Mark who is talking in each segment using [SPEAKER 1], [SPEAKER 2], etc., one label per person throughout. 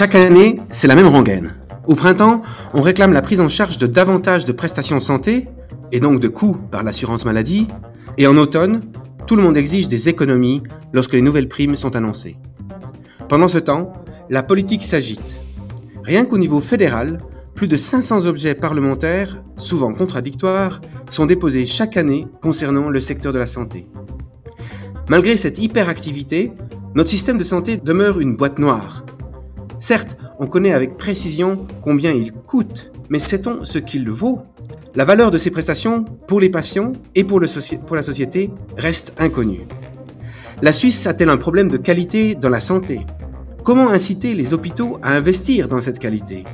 [SPEAKER 1] Chaque année, c'est la même rengaine. Au printemps, on réclame la prise en charge de davantage de prestations santé, et donc de coûts par l'assurance maladie, et en automne, tout le monde exige des économies lorsque les nouvelles primes sont annoncées. Pendant ce temps, la politique s'agite. Rien qu'au niveau fédéral, plus de 500 objets parlementaires, souvent contradictoires, sont déposés chaque année concernant le secteur de la santé. Malgré cette hyperactivité, notre système de santé demeure une boîte noire. Certes, on connaît avec précision combien il coûte, mais sait-on ce qu'il vaut? La valeur de ces prestations pour les patients et pour, pour la société reste inconnue. La Suisse a-t-elle un problème de qualité dans la santé? Comment inciter les hôpitaux à investir dans cette qualité?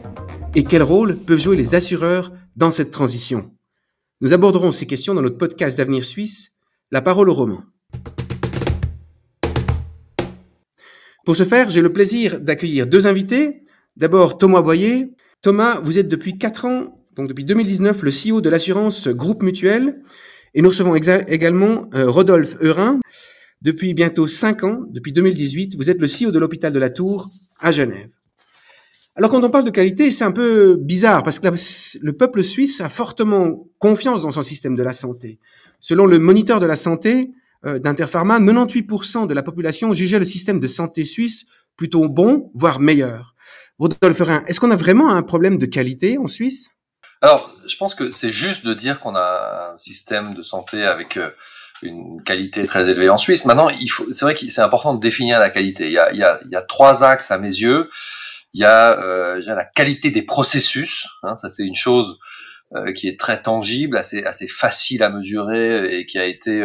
[SPEAKER 1] Et quel rôle peuvent jouer les assureurs dans cette transition? Nous aborderons ces questions dans notre podcast d'avenir suisse, La parole au roman. Pour ce faire, j'ai le plaisir d'accueillir deux invités. D'abord, Thomas Boyer. Thomas, vous êtes depuis 4 ans, donc depuis 2019, le CEO de l'assurance Groupe Mutuel. Et nous recevons également euh, Rodolphe Eurin. Depuis bientôt 5 ans, depuis 2018, vous êtes le CEO de l'hôpital de la Tour à Genève. Alors quand on parle de qualité, c'est un peu bizarre parce que le peuple suisse a fortement confiance dans son système de la santé. Selon le moniteur de la santé, d'Interpharma, 98% de la population jugeait le système de santé suisse plutôt bon, voire meilleur. Rodolphe Rhin, est-ce qu'on a vraiment un problème de qualité en Suisse?
[SPEAKER 2] Alors, je pense que c'est juste de dire qu'on a un système de santé avec euh, une qualité très élevée en Suisse. Maintenant, c'est vrai que c'est important de définir la qualité. Il y a, trois axes à mes yeux. Il y a, euh, la qualité des processus. Hein, ça, c'est une chose euh, qui est très tangible, assez facile à mesurer et qui a été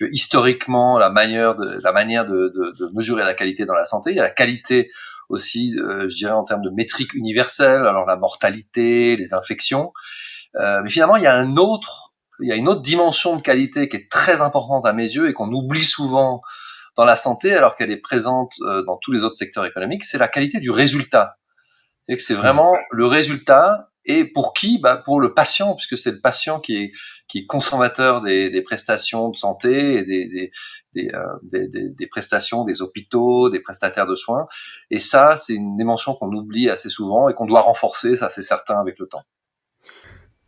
[SPEAKER 2] historiquement la manière de la manière de, de, de, mesurer la qualité dans la santé. Il y a la qualité aussi, euh, je dirais en termes de métrique universelle, alors la mortalité, les infections. Euh, mais finalement, il y a un autre, il y a une autre dimension de qualité qui est très importante à mes yeux et qu'on oublie souvent dans la santé, alors qu'elle est présente euh, dans tous les autres secteurs économiques. C'est la qualité du résultat. C'est que c'est vraiment le résultat et pour qui? Bah Pour le patient, puisque c'est le patient qui est, qui est consommateur des, des prestations de santé et des, des, des, euh, des, prestations des hôpitaux, des prestataires de soins. Et ça, c'est une dimension qu'on oublie assez souvent et qu'on doit renforcer, ça c'est certain, avec le temps.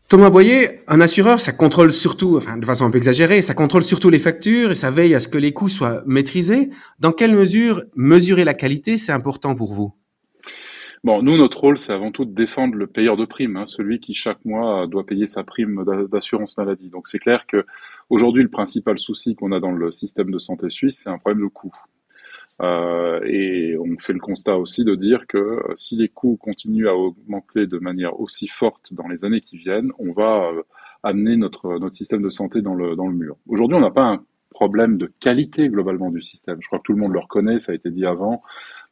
[SPEAKER 1] Thomas Boyer, un assureur, ça contrôle surtout, enfin de façon un peu exagérée, ça contrôle surtout les factures et ça veille à ce que les coûts soient maîtrisés. Dans quelle mesure mesurer la qualité, c'est important pour vous?
[SPEAKER 3] Bon, nous, notre rôle, c'est avant tout de défendre le payeur de prime, hein, celui qui chaque mois doit payer sa prime d'assurance maladie. Donc c'est clair que aujourd'hui, le principal souci qu'on a dans le système de santé suisse, c'est un problème de coût. Euh, et on fait le constat aussi de dire que si les coûts continuent à augmenter de manière aussi forte dans les années qui viennent, on va euh, amener notre, notre système de santé dans le, dans le mur. Aujourd'hui, on n'a pas un problème de qualité globalement du système. Je crois que tout le monde le reconnaît, ça a été dit avant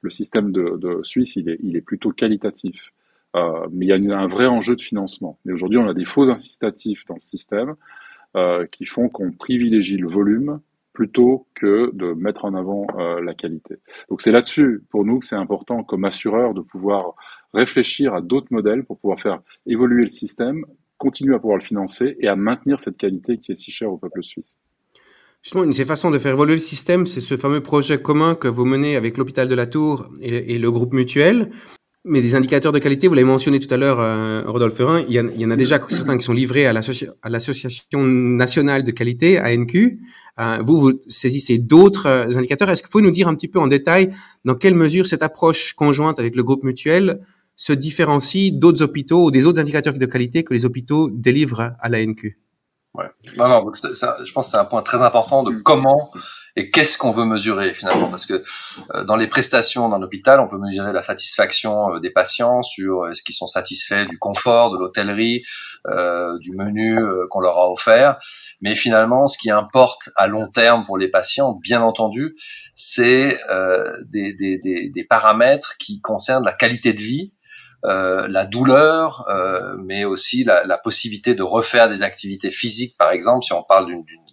[SPEAKER 3] le système de, Suisse, il est, il est, plutôt qualitatif. Euh, mais il y a un vrai enjeu de financement. Et aujourd'hui, on a des faux incitatifs dans le système euh, qui font qu'on privilégie le volume plutôt que de mettre en avant euh, la qualité. Donc c'est là-dessus, pour nous, que c'est important comme assureur de pouvoir réfléchir à d'autres modèles pour pouvoir faire évoluer le système, continuer à pouvoir le financer et à maintenir cette qualité qui est si chère au peuple suisse.
[SPEAKER 1] Justement, une de ces façons de faire évoluer le système, c'est ce fameux projet commun que vous menez avec l'hôpital de la Tour et, le groupe mutuel. Mais des indicateurs de qualité, vous l'avez mentionné tout à l'heure, euh, Rodolphe Ferrin, il y, en, a déjà certains qui sont livrés à l'Association nationale de qualité, ANQ. Euh, vous, vous saisissez d'autres euh, indicateurs. Est-ce que vous pouvez nous dire un petit peu en détail dans quelle mesure cette approche conjointe avec le groupe mutuel se différencie d'autres hôpitaux ou des autres indicateurs de qualité que les hôpitaux délivrent à l'ANQ
[SPEAKER 2] Ouais. Non, non, donc ça, je pense que c'est un point très important de mm. comment et qu'est-ce qu'on veut mesurer finalement parce que euh, dans les prestations d'un hôpital on peut mesurer la satisfaction euh, des patients sur euh, est-ce qu'ils sont satisfaits du confort de l'hôtellerie euh, du menu qu'on leur a offert mais finalement ce qui importe à long terme pour les patients bien entendu c'est des, des, des, des, paramètres qui concernent la qualité de vie euh, la douleur, euh, mais aussi la, la, possibilité de refaire des activités physiques, par exemple, si on parle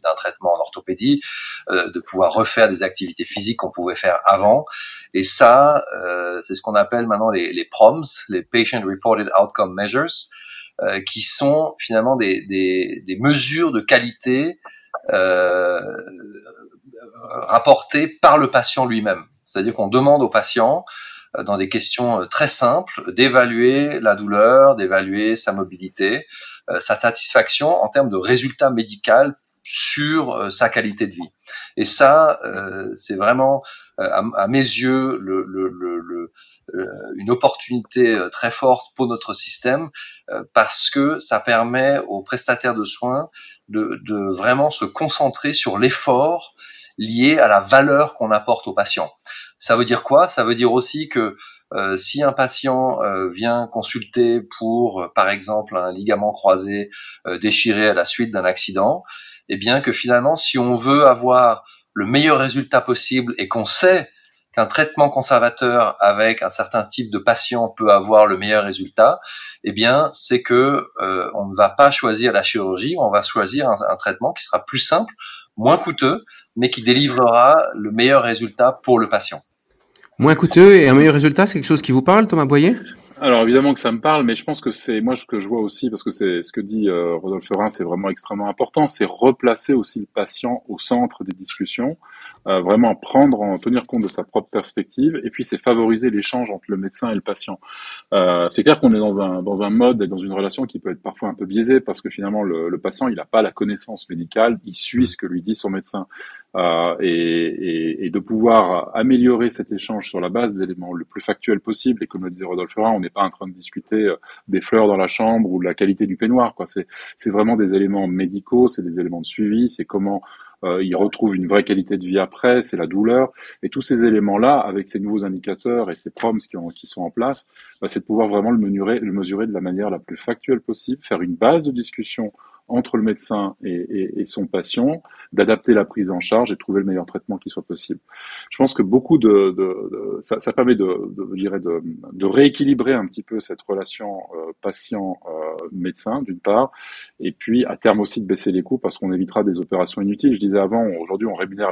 [SPEAKER 2] d'un traitement en orthopédie, euh, de pouvoir refaire des activités physiques qu'on pouvait faire avant. Et ça, euh, c'est ce qu'on appelle maintenant les, les PROMS, les Patient Reported Outcome Measures, euh, qui sont finalement des, des, des mesures de qualité rapportées par le patient lui-même. C'est-à-dire qu'on demande au patient dans des questions très simples, d'évaluer la douleur, d'évaluer sa mobilité, sa satisfaction en termes de résultats médicaux sur sa qualité de vie. Et ça, c'est vraiment, à, mes yeux, le, le, le, une opportunité très forte pour notre système parce que ça permet aux prestataires de soins de, de vraiment se concentrer sur l'effort lié à la valeur qu'on apporte au patient. Ça veut dire quoi? Ça veut dire aussi que euh, si un patient euh, vient consulter pour, euh, par exemple, un ligament croisé déchiré à la suite d'un accident, eh bien que finalement, si on veut avoir le meilleur résultat possible et qu'on sait qu'un traitement conservateur avec un certain type de patient peut avoir le meilleur résultat, eh bien, c'est que on ne va pas choisir la chirurgie, on va choisir un traitement qui sera plus simple, moins coûteux, mais qui délivrera le meilleur résultat pour le patient.
[SPEAKER 1] Moins coûteux et un meilleur résultat, c'est quelque chose qui vous parle, Thomas Boyer?
[SPEAKER 3] Alors évidemment que ça me parle, mais je pense que c'est moi ce que je vois aussi, parce que c'est ce que dit euh, Rodolphe Rhin, c'est vraiment extrêmement important, c'est replacer aussi le patient au centre des discussions, euh, vraiment prendre, en tenir compte de sa propre perspective, et puis c'est favoriser l'échange entre le médecin et le patient. Euh, c'est clair qu'on est dans un dans un mode et dans une relation qui peut être parfois un peu biaisée, parce que finalement le, le patient il n'a pas la connaissance médicale, il suit ce que lui dit son médecin. Euh, et, et, et, de pouvoir améliorer cet échange sur la base d'éléments le plus factuels possible. Et comme le disait Rodolphe Rhin, on n'est pas en train de discuter euh, des fleurs dans la chambre ou de la qualité du peignoir. Quoi. C'est, c'est vraiment des éléments médicaux, c'est des éléments de suivi, c'est comment euh, il retrouve une vraie qualité de vie après, c'est la douleur. Et tous ces éléments-là, avec ces nouveaux indicateurs et ces proms qui sont en place, bah, c'est de pouvoir vraiment le mesurer, le mesurer de la manière la plus factuelle possible, faire une base de discussion entre le médecin et, son patient, d'adapter la prise en charge et trouver le meilleur traitement qui soit possible. Je pense que beaucoup de, ça, permet de, de, de, rééquilibrer un petit peu cette relation euh, patient-médecin d'une part, et puis à terme aussi de baisser les coûts parce qu'on évitera des opérations inutiles. Je disais avant, aujourd'hui on rémunère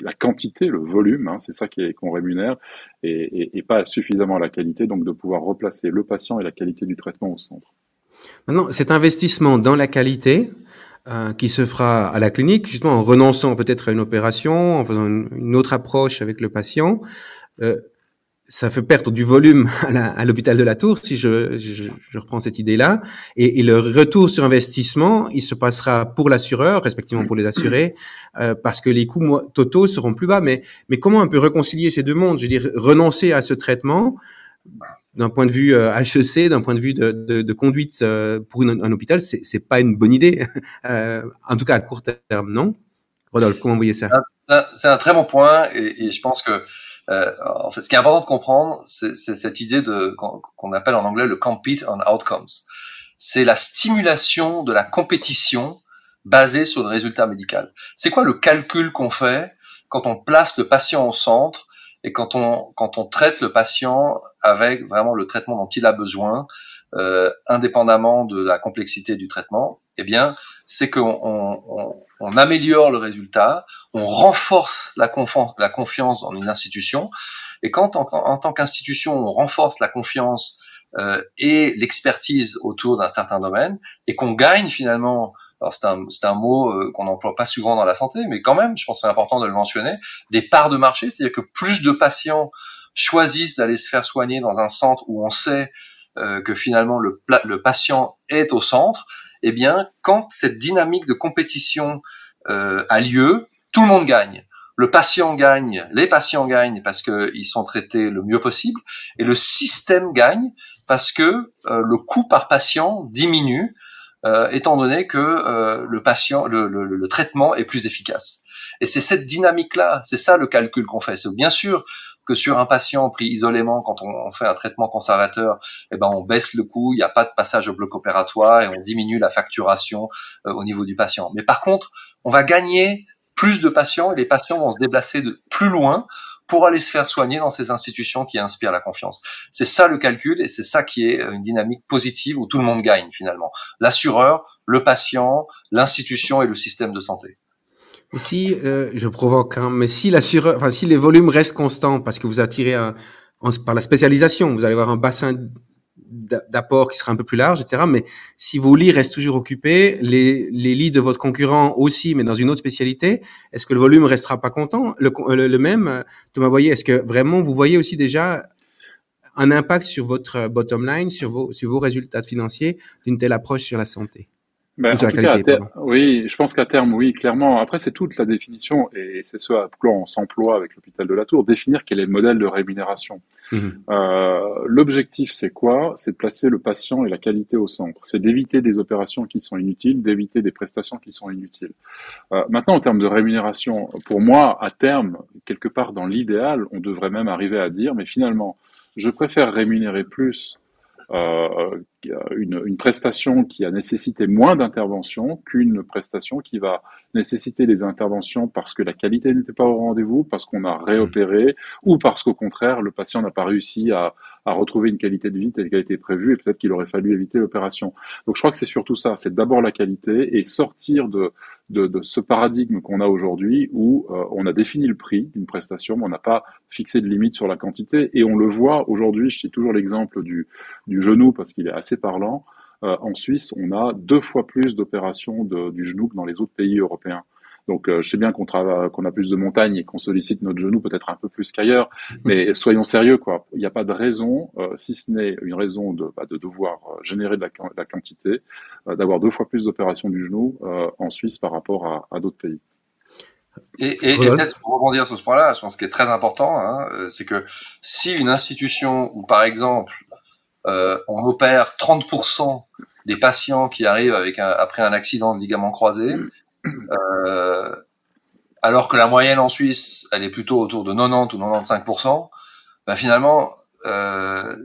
[SPEAKER 3] la, quantité, le volume, hein, c'est ça qu'on rémunère, et, pas suffisamment la qualité, donc de pouvoir replacer le patient et la qualité du traitement au centre.
[SPEAKER 1] Maintenant, cet investissement dans la qualité euh, qui se fera à la clinique, justement en renonçant peut-être à une opération, en faisant une, autre approche avec le patient, euh, ça fait perdre du volume à l'hôpital de la Tour, si je, je, je reprends cette idée-là. Et, et, le retour sur investissement, il se passera pour l'assureur, respectivement pour les assurés, euh, parce que les coûts totaux seront plus bas. Mais, mais comment on peut réconcilier ces deux mondes? Je veux dire, renoncer à ce traitement d'un point de vue HEC, euh, d'un point de vue de, de, de conduite euh, pour un hôpital, c'est, pas une bonne idée. euh, en tout cas, à court terme, non Rodolphe, comment vous voyez ça?
[SPEAKER 2] C'est un très bon point et, et je pense que euh, en fait, ce qui est important de comprendre, c'est, c'est cette idée de qu'on, appelle en anglais le compete on outcomes. C'est la stimulation de la compétition basée sur le résultat médical. C'est quoi le calcul qu'on fait quand on place le patient au centre et quand on quand on traite le patient avec vraiment le traitement dont il a besoin, euh, indépendamment de la complexité du traitement, eh bien, c'est qu'on on, on, améliore le résultat, on renforce la, la confiance dans une institution, et quand en, en tant qu'institution on renforce la confiance euh, et l'expertise autour d'un certain domaine, et qu'on gagne finalement alors c'est un, c'est un mot euh, qu'on n'emploie pas souvent dans la santé, mais quand même, je pense que c'est important de le mentionner, des parts de marché, c'est-à-dire que plus de patients choisissent d'aller se faire soigner dans un centre où on sait euh, que finalement le, le patient est au centre, eh bien, quand cette dynamique de compétition euh, a lieu, tout le monde gagne. Le patient gagne, les patients gagnent parce qu'ils sont traités le mieux possible, et le système gagne parce que le coût par patient diminue euh, étant donné que euh, le patient, le, le, le, traitement est plus efficace. Et c'est cette dynamique-là, c'est ça le calcul qu'on fait. C'est bien sûr que sur un patient pris isolément, quand on, fait un traitement conservateur, eh ben on baisse le coût, il n'y a pas de passage au bloc opératoire et on diminue la facturation euh, au niveau du patient. Mais par contre, on va gagner plus de patients et les patients vont se déplacer de plus loin pour aller se faire soigner dans ces institutions qui inspirent la confiance. C'est ça le calcul et c'est ça qui est une dynamique positive où tout le monde gagne finalement. L'assureur, le patient, l'institution et le système de santé.
[SPEAKER 1] Si euh, je provoque, hein, mais si l'assureur, enfin si les volumes restent constants parce que vous attirez un, par la spécialisation, vous allez avoir un bassin d'apport qui sera un peu plus large, etc. Mais si vos lits restent toujours occupés, les, les lits de votre concurrent aussi, mais dans une autre spécialité, est-ce que le volume restera pas content, le, le, même Thomas Boyer, est-ce que vraiment vous voyez aussi déjà un impact sur votre bottom line, sur vos, sur vos résultats financiers d'une telle approche sur la santé?
[SPEAKER 3] Ben, oui, je pense qu'à terme, oui, clairement. Après, c'est toute la définition, et c'est ce à quoi on s'emploie avec l'hôpital de la Tour, définir quel est le modèle de rémunération. Mhm. Euh, L'objectif, c'est quoi? C'est de placer le patient et la qualité au centre. C'est d'éviter des opérations qui sont inutiles, d'éviter des prestations qui sont inutiles. Euh, maintenant, en termes de rémunération, pour moi, à terme, quelque part dans l'idéal, on devrait même arriver à dire, mais finalement, je préfère rémunérer plus euh, une, prestation qui a nécessité moins d'intervention qu'une prestation qui va nécessiter des interventions parce que la qualité n'était pas au rendez-vous, parce qu'on a réopéré, ou parce qu'au contraire, le patient n'a pas réussi à, retrouver une qualité de vie telle qu'elle était prévue, et peut-être qu'il aurait fallu éviter l'opération. Donc je crois que c'est surtout ça, c'est d'abord la qualité et sortir de, ce paradigme qu'on a aujourd'hui où euh, on a défini le prix d'une prestation, mais on n'a pas fixé de limite sur la quantité, et on le voit aujourd'hui, je cite toujours l'exemple du genou parce qu'il est assez parlant, euh, en Suisse, on a deux fois plus d'opérations du genou que dans les autres pays européens. Donc, euh, je sais bien qu'on a plus de montagnes et qu'on sollicite notre genou peut-être un peu plus qu'ailleurs, mais soyons sérieux, quoi. Il n'y a pas de raison, euh, si ce n'est une raison de, bah, de devoir générer de la, quantité, d'avoir deux fois plus d'opérations du genou en Suisse par rapport à, à d'autres pays.
[SPEAKER 2] Et, et, peut-être pour rebondir sur ce point-là, je pense ce qui est très important, hein, c'est que si une institution ou par exemple euh, on opère 30% des patients qui arrivent avec après un accident de ligament croisé, euh, alors que la moyenne en Suisse, elle est plutôt autour de 90 ou 95%. Ben finalement, euh,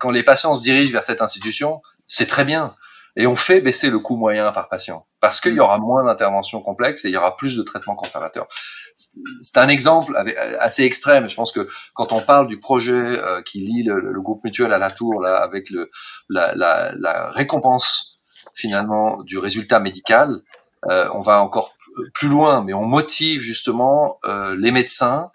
[SPEAKER 2] quand les patients se dirigent vers cette institution, c'est très bien. Et on fait baisser le coût moyen par patient. Parce qu'il y aura moins d'interventions complexes et il y aura plus de traitements conservateurs. C'est un exemple assez extrême. Je pense que quand on parle du projet euh, qui lie le, groupe mutuel à la tour là, avec le, la, la, la récompense finalement du résultat médical, euh, on va encore plus loin, mais on motive justement euh, les médecins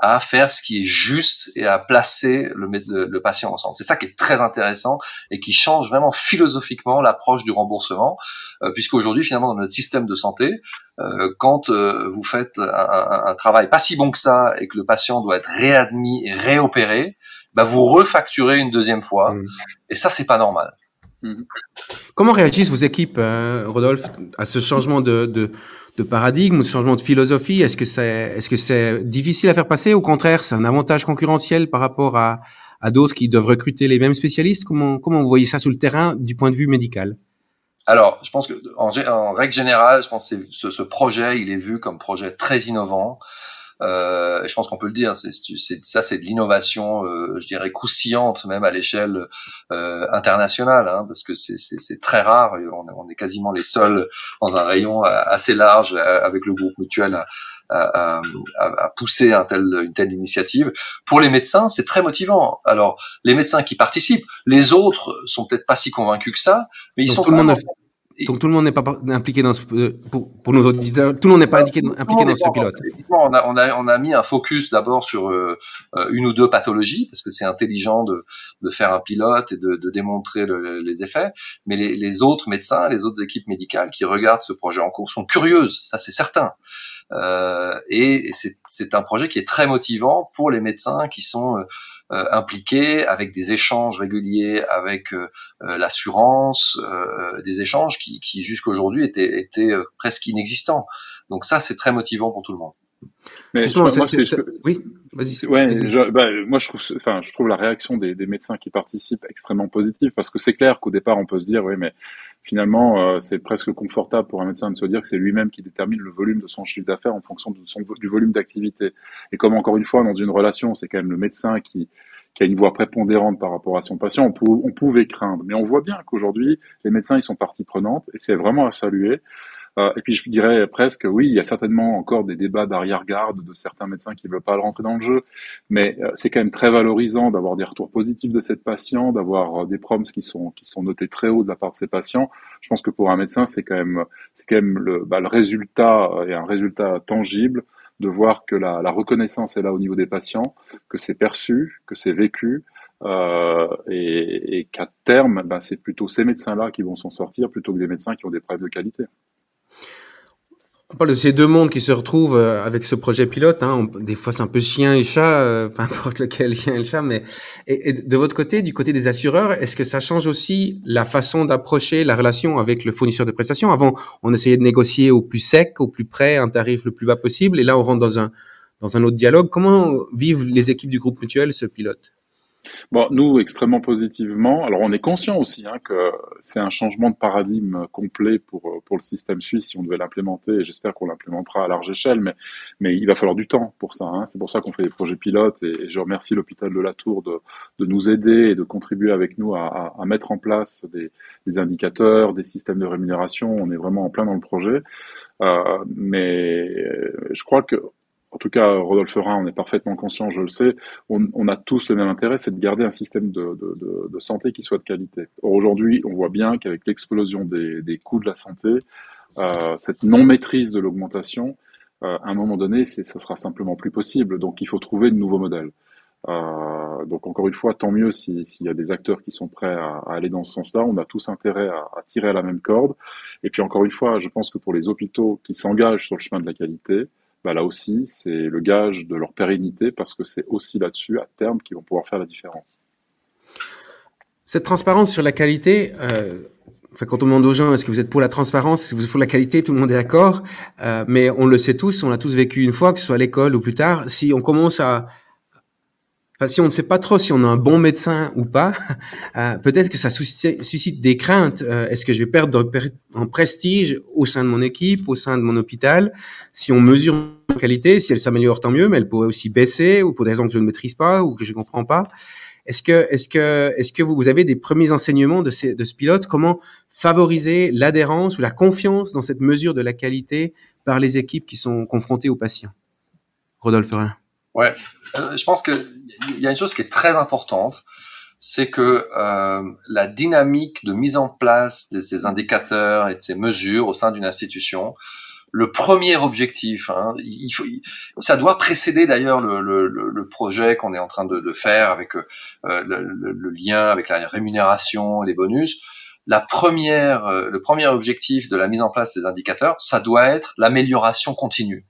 [SPEAKER 2] à faire ce qui est juste et à placer le, le, patient au centre. C'est ça qui est très intéressant et qui change vraiment philosophiquement l'approche du remboursement, euh, puisqu'aujourd'hui, finalement, dans notre système de santé, euh, quand euh, vous faites un, un, travail pas si bon que ça et que le patient doit être réadmis et réopéré, bah vous refacturez une deuxième fois. Mmh. Et ça, c'est pas normal.
[SPEAKER 1] Mmh. Comment réagissent vos équipes, hein, Rodolphe, à ce changement de, de de paradigme de changement de philosophie Est-ce que c'est est-ce que c'est difficile à faire passer Au contraire, c'est un avantage concurrentiel par rapport à, à d'autres qui doivent recruter les mêmes spécialistes? Comment comment vous voyez ça sur le terrain du point de vue médical?
[SPEAKER 2] Alors, je pense que en, en, règle générale, je pense que ce, ce, projet, il est vu comme projet très innovant. Euh, je pense qu'on peut le dire, c'est, ça c'est de l'innovation, euh, je dirais croustillante même à l'échelle euh, internationale, hein, parce que c'est, très rare. On, on, est quasiment les seuls dans un rayon assez large avec le groupe mutuel à, à, à, pousser un tel, une telle initiative. Pour les médecins, c'est très motivant. Alors, les médecins qui participent, les autres sont peut-être pas si convaincus que ça, mais ils sont
[SPEAKER 1] tout le monde donc tout le monde n'est pas impliqué dans ce, euh, pour, pour, nos auditeurs, tout le monde n'est pas impliqué, impliqué dans ce pilote.
[SPEAKER 2] On a, on, a, on a mis un focus d'abord sur euh, euh, une ou deux pathologies parce que c'est intelligent de, de faire un pilote et de, de démontrer le, les effets. Mais les, les, autres médecins, les autres équipes médicales qui regardent ce projet en cours sont curieuses, ça c'est certain. Euh, et c'est un projet qui est très motivant pour les médecins qui sont euh, impliqués avec des échanges réguliers avec euh, euh, l'assurance, des échanges qui, qui jusqu'aujourd'hui étaient, étaient presque inexistants. Donc ça, c'est très motivant pour tout le monde.
[SPEAKER 3] Mais je, moi, oui, vas-y. Ouais, bah, moi je trouve, enfin, je trouve la réaction des, des, médecins qui participent extrêmement positive parce que c'est clair qu'au départ on peut se dire, oui, mais finalement c'est presque confortable pour un médecin de se dire que c'est lui-même qui détermine le volume de son chiffre d'affaires en fonction de son, du volume d'activité. Et comme encore une fois dans une relation, c'est quand même le médecin qui qui a une voix prépondérante par rapport à son patient, on, on pouvait craindre. Mais on voit bien qu'aujourd'hui, les médecins, ils sont partie prenante et c'est vraiment à saluer. Euh, et puis je dirais presque, oui, il y a certainement encore des débats d'arrière-garde de certains médecins qui ne veulent pas rentrer dans le jeu, mais euh, c'est quand même très valorisant d'avoir des retours positifs de cette patient, d'avoir euh, des proms qui sont notés très haut de la part de ces patients. Je pense que pour un médecin, c'est quand même bah, le résultat et un résultat tangible de voir que la, reconnaissance est là au niveau des patients, que c'est perçu, que c'est vécu, et, qu'à terme, ben, c'est plutôt ces médecins-là qui vont s'en sortir plutôt que des médecins qui ont des preuves de qualité.
[SPEAKER 1] On parle de ces deux mondes qui se retrouvent euh, avec ce projet pilote. Hein. des fois, c'est un peu chien et chat, euh, peu importe lequel chien et le chat. Mais et, de votre côté, du côté des assureurs, est-ce que ça change aussi la façon d'approcher la relation avec le fournisseur de prestations? Avant, on essayait de négocier au plus sec, au plus près, un tarif le plus bas possible, et là, on rentre dans un dans un autre dialogue. Comment vivent les équipes du groupe mutuel ce pilote?
[SPEAKER 3] Bon, nous, extrêmement positivement. Alors, on est conscient aussi hein, que c'est un changement de paradigme complet pour, pour le système suisse si on devait l'implémenter, j'espère qu'on l'implémentera à large échelle, mais, mais il va falloir du temps pour ça. Hein. C'est pour ça qu'on fait des projets pilotes, et, je remercie l'hôpital de la Tour de, de nous aider et de contribuer avec nous à, à, mettre en place des, des, indicateurs, des systèmes de rémunération. On est vraiment en plein dans le projet. Euh, mais je crois que en tout cas, Rodolphe Rhin, on est parfaitement conscient, je le sais, on, a tous le même intérêt, c'est de garder un système de, santé qui soit de qualité. Or, aujourd'hui, on voit bien qu'avec l'explosion des, coûts de la santé, euh, cette non-maîtrise de l'augmentation, euh, à un moment donné, ce sera simplement plus possible. Donc, il faut trouver de nouveaux modèles. Euh, donc, encore une fois, tant mieux s'il y a des acteurs qui sont prêts à, aller dans ce sens-là. On a tous intérêt à, à, tirer à la même corde. Et puis, encore une fois, je pense que pour les hôpitaux qui s'engagent sur le chemin de la qualité, bah là aussi, c'est le gage de leur pérennité parce que c'est aussi là-dessus, à terme, qu'ils vont pouvoir faire la différence.
[SPEAKER 1] Cette transparence sur la qualité, euh, quand on demande aux gens est-ce que vous êtes pour la transparence, est-ce que vous êtes pour la qualité, tout le monde est d'accord, euh, mais on le sait tous, on l'a tous vécu une fois, que ce soit à l'école ou plus tard, si on commence à, si on ne sait pas trop si on a un bon médecin ou pas, euh, peut-être que ça suscite, des craintes. Euh, est-ce que je vais perdre en prestige au sein de mon équipe, au sein de mon hôpital? Si on mesure la qualité, si elle s'améliore, tant mieux, mais elle pourrait aussi baisser ou pour des raisons que je ne maîtrise pas ou que je ne comprends pas. Est-ce que, est-ce que, est-ce que vous avez des premiers enseignements de, ce pilote? Comment favoriser l'adhérence ou la confiance dans cette mesure de la qualité par les équipes qui sont confrontées aux patients? Rodolphe Rhin.
[SPEAKER 2] Ouais, euh, je pense que il y a une chose qui est très importante, c'est que euh, la dynamique de mise en place de ces indicateurs et de ces mesures au sein d'une institution, le premier objectif, hein, il faut, ça doit précéder d'ailleurs le, le, le, projet qu'on est en train de, de faire avec euh, le, le, lien avec la rémunération, les bonus. La première, euh, le premier objectif de la mise en place des indicateurs, ça doit être l'amélioration continue.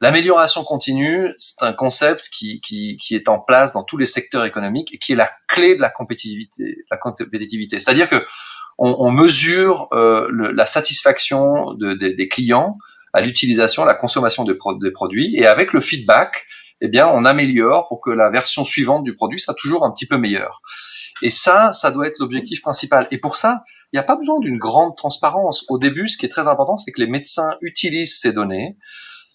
[SPEAKER 2] L'amélioration continue, c'est un concept qui, qui, qui, est en place dans tous les secteurs économiques et qui est la clé de la compétitivité. La compétitivité. C'est-à-dire que on, on mesure euh, le, la satisfaction de, de, des clients à l'utilisation, à la consommation des, des produits, et avec le feedback, eh bien, on améliore pour que la version suivante du produit soit toujours un petit peu meilleure. Et ça, ça doit être l'objectif principal. Et pour ça, il n'y a pas besoin d'une grande transparence. Au début, ce qui est très important, c'est que les médecins utilisent ces données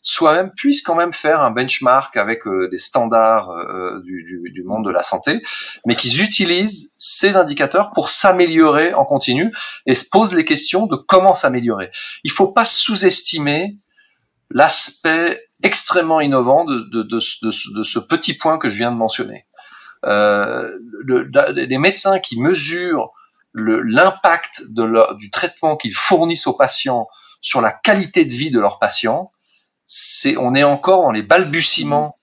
[SPEAKER 2] soi-même puisse quand même faire un benchmark avec euh, des standards euh, du, du, du, monde de la santé, mais qu'ils utilisent ces indicateurs pour s'améliorer en continu et se posent les questions de comment s'améliorer. Il faut pas sous-estimer l'aspect extrêmement innovant de, de, de, de, ce petit point que je viens de mentionner. Euh, le, les médecins qui mesurent l'impact du traitement qu'ils fournissent aux patients sur la qualité de vie de leurs patients, c'est on est encore dans les balbutiements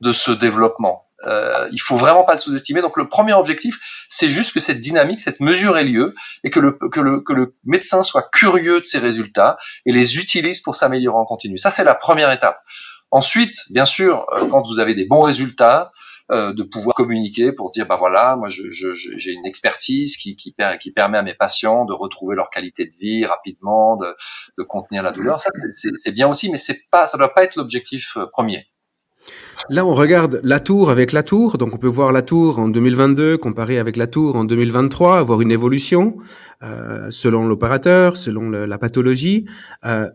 [SPEAKER 2] de ce développement. Euh, il faut vraiment pas le sous-estimer. Donc le premier objectif, c'est juste que cette dynamique, cette mesure ait lieu et que le, que le, que le médecin soit curieux de ses résultats et les utilise pour s'améliorer en continu. Ça, c'est la première étape. Ensuite, bien sûr, euh, quand vous avez des bons résultats, euh, de pouvoir communiquer pour dire bah voilà moi j'ai une expertise qui, qui, permet à mes patients de retrouver leur qualité de vie rapidement de, contenir la douleur. Ça c'est bien aussi mais c'est pas ça doit pas être l'objectif euh, premier.
[SPEAKER 1] Là, on regarde la tour avec la tour, donc on peut voir la tour en 2022 comparée avec la tour en 2023, avoir une évolution euh, selon l'opérateur, selon la pathologie.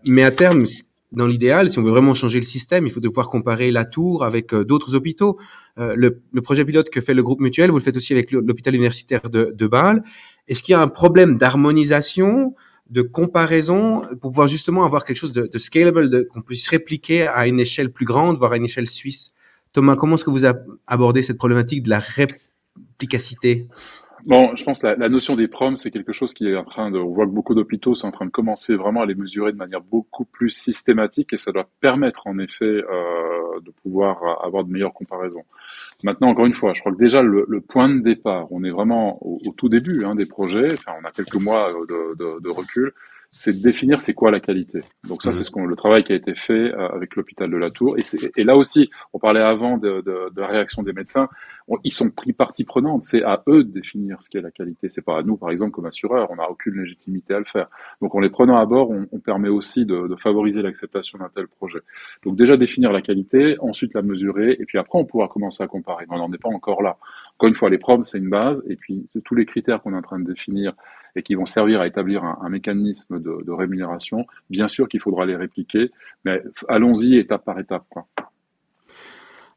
[SPEAKER 1] Mais à terme, dans l'idéal, si on veut vraiment changer le système, il faut devoir comparer la tour avec euh, d'autres hôpitaux. Euh, le, projet pilote que fait le groupe mutuel, vous le faites aussi avec l'hôpital universitaire de, de Bâle. Est-ce qu'il y a un problème d'harmonisation, de comparaison, pour pouvoir justement avoir quelque chose de, de scalable, qu'on puisse répliquer à une échelle plus grande, voire à une échelle suisse? Thomas, comment est-ce que vous abordez cette problématique de la réplicacité?
[SPEAKER 3] Bon, je pense que la, notion des proms, c'est quelque chose qui est en train de, on voit que beaucoup d'hôpitaux sont en train de commencer vraiment à les mesurer de manière beaucoup plus systématique et ça doit permettre en effet euh, de pouvoir avoir de meilleures comparaisons. Maintenant, encore une fois, je crois que déjà le, point de départ, on est vraiment au, tout début hein, des projets, enfin on a quelques mois de, de recul, c'est de définir c'est quoi la qualité. Donc ça, c'est ce qu'on, le travail qui a été fait euh, avec l'hôpital de la Tour. Et, et, là aussi, on parlait avant de, de, de la réaction des médecins. ils sont pris partie prenante. C'est à eux de définir ce qu'est la qualité. C'est pas à nous, par exemple, comme assureurs. On n'a aucune légitimité à le faire. Donc en les prenant à bord, on, on permet aussi de, de favoriser l'acceptation d'un tel projet. Donc déjà définir la qualité, ensuite la mesurer, et puis après on pourra commencer à comparer. Mais on n'en est pas encore là. Encore une fois, les proms c'est une base, et puis tous les critères qu'on est en train de définir et qui vont servir à établir un, mécanisme de, rémunération, bien sûr qu'il faudra les répliquer, mais allons-y étape par étape.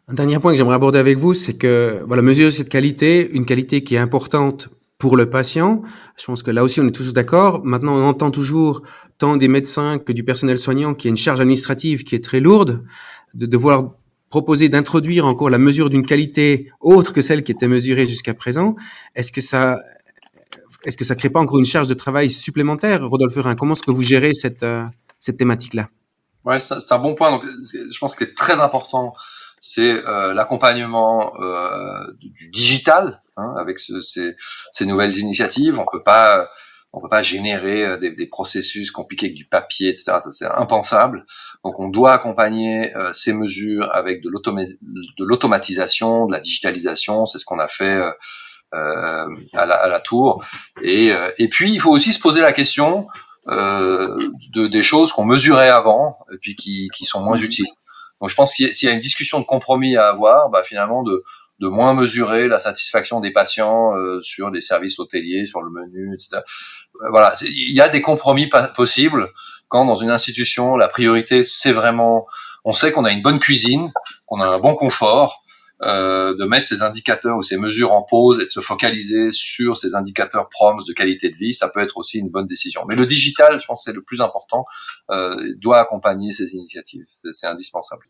[SPEAKER 1] Un dernier point que j'aimerais aborder avec vous, c'est que voilà, mesurer cette qualité, une qualité qui est importante pour le patient. Je pense que là aussi, on est tous d'accord. Maintenant, on entend toujours tant des médecins que du personnel soignant qui a une charge administrative qui est très lourde, de devoir proposer d'introduire encore la mesure d'une qualité autre que celle qui était mesurée jusqu'à présent. Est-ce que ça, est-ce que ça crée pas encore une charge de travail supplémentaire, Rodolphe Rhin? Comment est-ce que vous gérez cette, euh, cette thématique-là?
[SPEAKER 2] Ouais, c'est un bon point. Donc, je pense que est très important, c'est euh, l'accompagnement euh, du digital hein, avec ce, ces, ces, nouvelles initiatives. On peut pas, on peut pas générer euh, des, des processus compliqués avec du papier, etc. Ça c'est impensable. Donc, on doit accompagner euh, ces mesures avec de l'automatisation, de la digitalisation. C'est ce qu'on a fait euh, à, la, à, la, tour. Et, euh, et puis, il faut aussi se poser la question euh, de, des choses qu'on mesurait avant et puis qui, qui sont moins utiles. Donc, je pense qu'il y a une discussion de compromis à avoir, bah, finalement, de, de moins mesurer la satisfaction des patients euh, sur des services hôteliers, sur le menu, etc. Voilà, il y a des compromis possibles quand dans une institution la priorité c'est vraiment, on sait qu'on a une bonne cuisine, qu'on a un bon confort, euh, de mettre ces indicateurs ou ces mesures en pause et de se focaliser sur ces indicateurs proms de qualité de vie, ça peut être aussi une bonne décision. Mais le digital, je pense, c'est le plus important, euh, doit accompagner ces initiatives. C'est indispensable.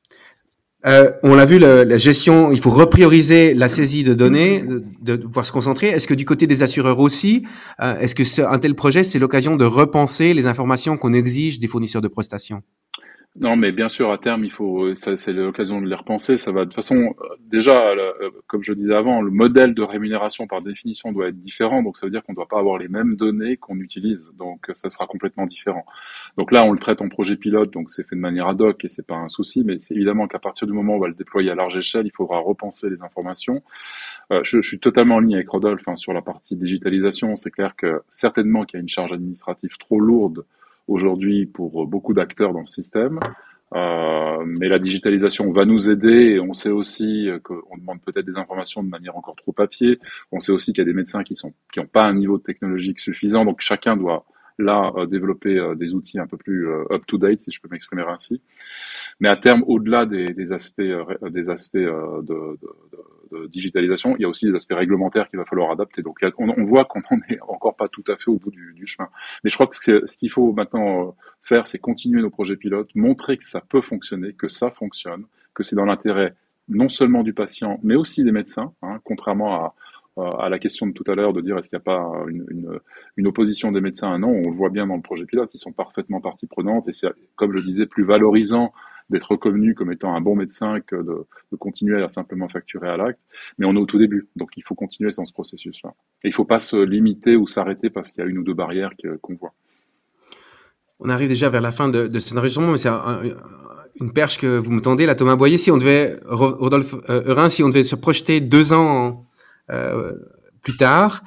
[SPEAKER 1] Euh, on l'a vu, la, gestion, il faut reprioriser la saisie de données, de, pouvoir se concentrer. Est-ce que du côté des assureurs aussi, euh, est-ce que un tel projet, c'est l'occasion de repenser les informations qu'on exige des fournisseurs de prestations?
[SPEAKER 3] Non, mais bien sûr, à terme, il faut, c'est l'occasion de les repenser. Ça va de toute façon, déjà, euh, comme je disais avant, le modèle de rémunération par définition doit être différent. Donc, ça veut dire qu'on ne doit pas avoir les mêmes données qu'on utilise. Donc, ça sera complètement différent. Donc là, on le traite en projet pilote, donc c'est fait de manière ad hoc et c'est pas un souci. Mais c'est évidemment qu'à partir du moment où on va le déployer à large échelle, il faudra repenser les informations. Euh, je, je, suis totalement en ligne avec Rodolphe hein, sur la partie digitalisation. C'est clair que certainement qu'il y a une charge administrative trop lourde aujourd'hui pour beaucoup d'acteurs dans le système. Euh, mais la digitalisation va nous aider et on sait aussi qu'on demande peut-être des informations de manière encore trop papier. On sait aussi qu'il y a des médecins qui qui n'ont pas un niveau technologique suffisant, donc chacun doit là euh, développer euh, des outils un peu plus euh, up to date, si je peux m'exprimer ainsi. Mais à terme, au-delà des, aspects des aspects de, digitalisation, il y a aussi des aspects réglementaires qu'il va falloir adapter. Donc on, on voit qu'on n'en est encore pas tout à fait au bout du, du chemin. Mais je crois que ce qu'il faut maintenant faire, c'est continuer nos projets pilotes, montrer que ça peut fonctionner, que ça fonctionne, que c'est dans l'intérêt non seulement du patient, mais aussi des médecins, hein, contrairement à, à la question de tout à l'heure de dire est-ce qu'il n'y a pas une, opposition des médecins Non, on le voit bien dans le projet pilote, ils sont parfaitement partie prenante et c'est, comme je disais, plus valorisant d'être reconnu comme étant un bon médecin que de, continuer à simplement facturer à l'acte. Mais on est au tout début, donc il faut continuer dans ce processus-là. Et il ne faut pas se limiter ou s'arrêter parce qu'il y a une ou deux barrières qu'on voit.
[SPEAKER 1] On arrive déjà vers la fin de, de cet enregistrement, mais c'est une perche que vous me tendez, là, Thomas Boyer. Si on devait, Rodolphe euh, Eurin, si on devait se projeter deux ans euh, plus tard.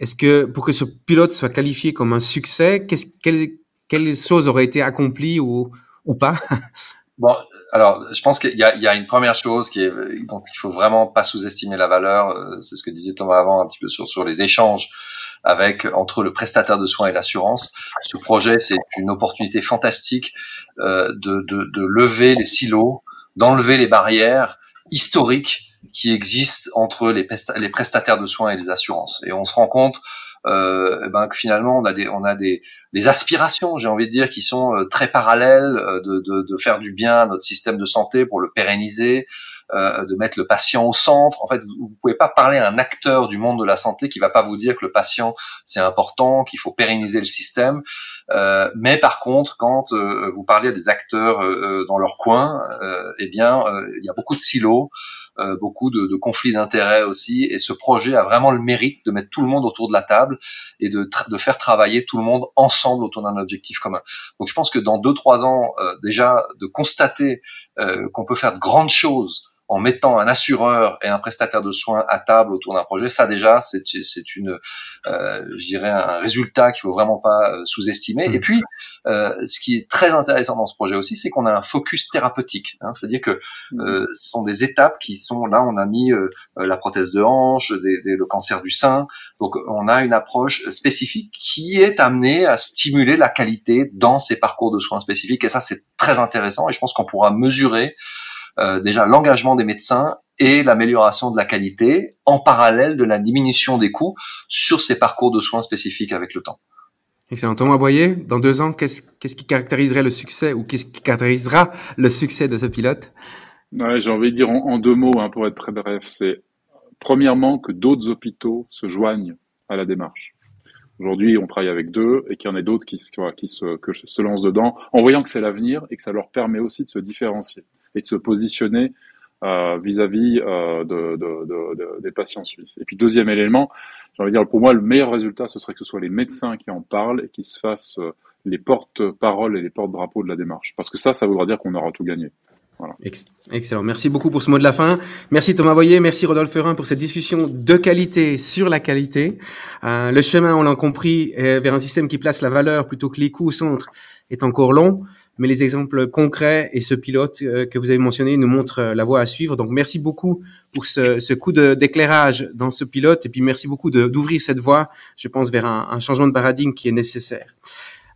[SPEAKER 1] Est-ce que pour que ce pilote soit qualifié comme un succès, quelles, choses auraient été accomplies ou, pas?
[SPEAKER 2] Bon, alors je pense qu'il y, a, une première chose qui est dont il faut vraiment pas sous-estimer la valeur. Euh, c'est ce que disait Thomas avant un petit peu sur les échanges avec entre le prestataire de soins et l'assurance. Ce projet, c'est une opportunité fantastique euh, de lever les silos, d'enlever les barrières historiques qui existent entre les, prestataires de soins et les assurances. Et on se rend compte euh, eh ben, que finalement on a des, on a des, des aspirations, j'ai envie de dire, qui sont euh, très parallèles, euh, de, de, de, faire du bien à notre système de santé pour le pérenniser, euh, de mettre le patient au centre. En fait, vous, pouvez pas parler à un acteur du monde de la santé qui va pas vous dire que le patient c'est important, qu'il faut pérenniser le système. Euh, mais par contre, quand vous parlez à des acteurs dans leur coin, eh bien, il y a beaucoup de silos. Euh, beaucoup de, de conflits d'intérêts aussi. Et ce projet a vraiment le mérite de mettre tout le monde autour de la table et de, de faire travailler tout le monde ensemble autour d'un objectif commun. Donc je pense que dans deux trois ans euh, déjà de constater euh, qu'on peut faire de grandes choses en mettant un assureur et un prestataire de soins à table autour d'un projet, ça déjà, c'est une, euh, je dirais, un résultat qu'il faut vraiment pas euh, sous-estimer. Mmh. Et puis, euh, ce qui est très intéressant dans ce projet aussi, c'est qu'on a un focus thérapeutique. Hein, C'est-à-dire que mmh. euh, ce sont des étapes qui sont là. On a mis euh, la prothèse de hanche, des, des, le cancer du sein. Donc, on a une approche spécifique qui est amenée à stimuler la qualité dans ces parcours de soins spécifiques. Et ça, c'est très intéressant. Et je pense qu'on pourra mesurer euh, déjà l'engagement des médecins et l'amélioration de la qualité en parallèle de la diminution des coûts sur ces parcours de soins spécifiques avec le temps.
[SPEAKER 1] Excellent. Thomas Boyer, dans deux ans, qu'est-ce qui caractériserait le succès ou qu'est-ce qui caractérisera le succès de ce pilote?
[SPEAKER 3] Ouais, J'ai envie de dire en, deux mots, hein, pour être très bref, c'est premièrement que d'autres hôpitaux se joignent à la démarche. Aujourd'hui, on travaille avec deux et qu'il y en ait d'autres qui, qui, se, que se lancent dedans, en voyant que c'est l'avenir et que ça leur permet aussi de se différencier et de se positionner euh, vis-à-vis euh, de, de, de, des patients suisses. Et puis deuxième élément, j'ai envie de dire pour moi le meilleur résultat, ce serait que ce soit les médecins qui en parlent et qui se fassent euh, les porte-paroles et les porte-drapeaux de la démarche. Parce que ça, ça voudra dire qu'on aura tout gagné.
[SPEAKER 1] Excellent. Merci beaucoup pour ce mot de la fin. Merci Thomas Boyer, merci Rodolphe Ferrin pour cette discussion de qualité sur la qualité. Le chemin, on l'a compris, vers un système qui place la valeur plutôt que les coûts au centre est encore long mais les exemples concrets et ce pilote euh, que vous avez mentionné nous montrent euh, la voie à suivre. Donc merci beaucoup pour ce, ce coup d'éclairage dans ce pilote et puis merci beaucoup d'ouvrir cette voie, je pense, vers un, un, changement de paradigme qui est nécessaire.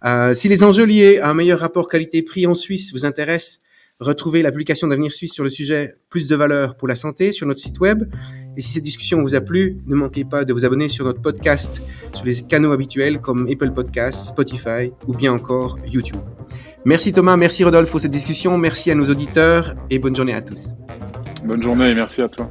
[SPEAKER 1] Euh, si les enjeux liés à un meilleur rapport qualité-prix en Suisse vous intéressent, retrouvez la publication d'Avenir Suisse sur le sujet Plus de valeur pour la santé sur notre site web. Et si cette discussion vous a plu, ne manquez pas de vous abonner sur notre podcast sur les canaux habituels comme Apple Podcasts, Spotify ou bien encore YouTube. Merci Thomas, merci Rodolphe pour cette discussion, merci à nos auditeurs et bonne journée à tous.
[SPEAKER 3] Bonne journée et merci à toi.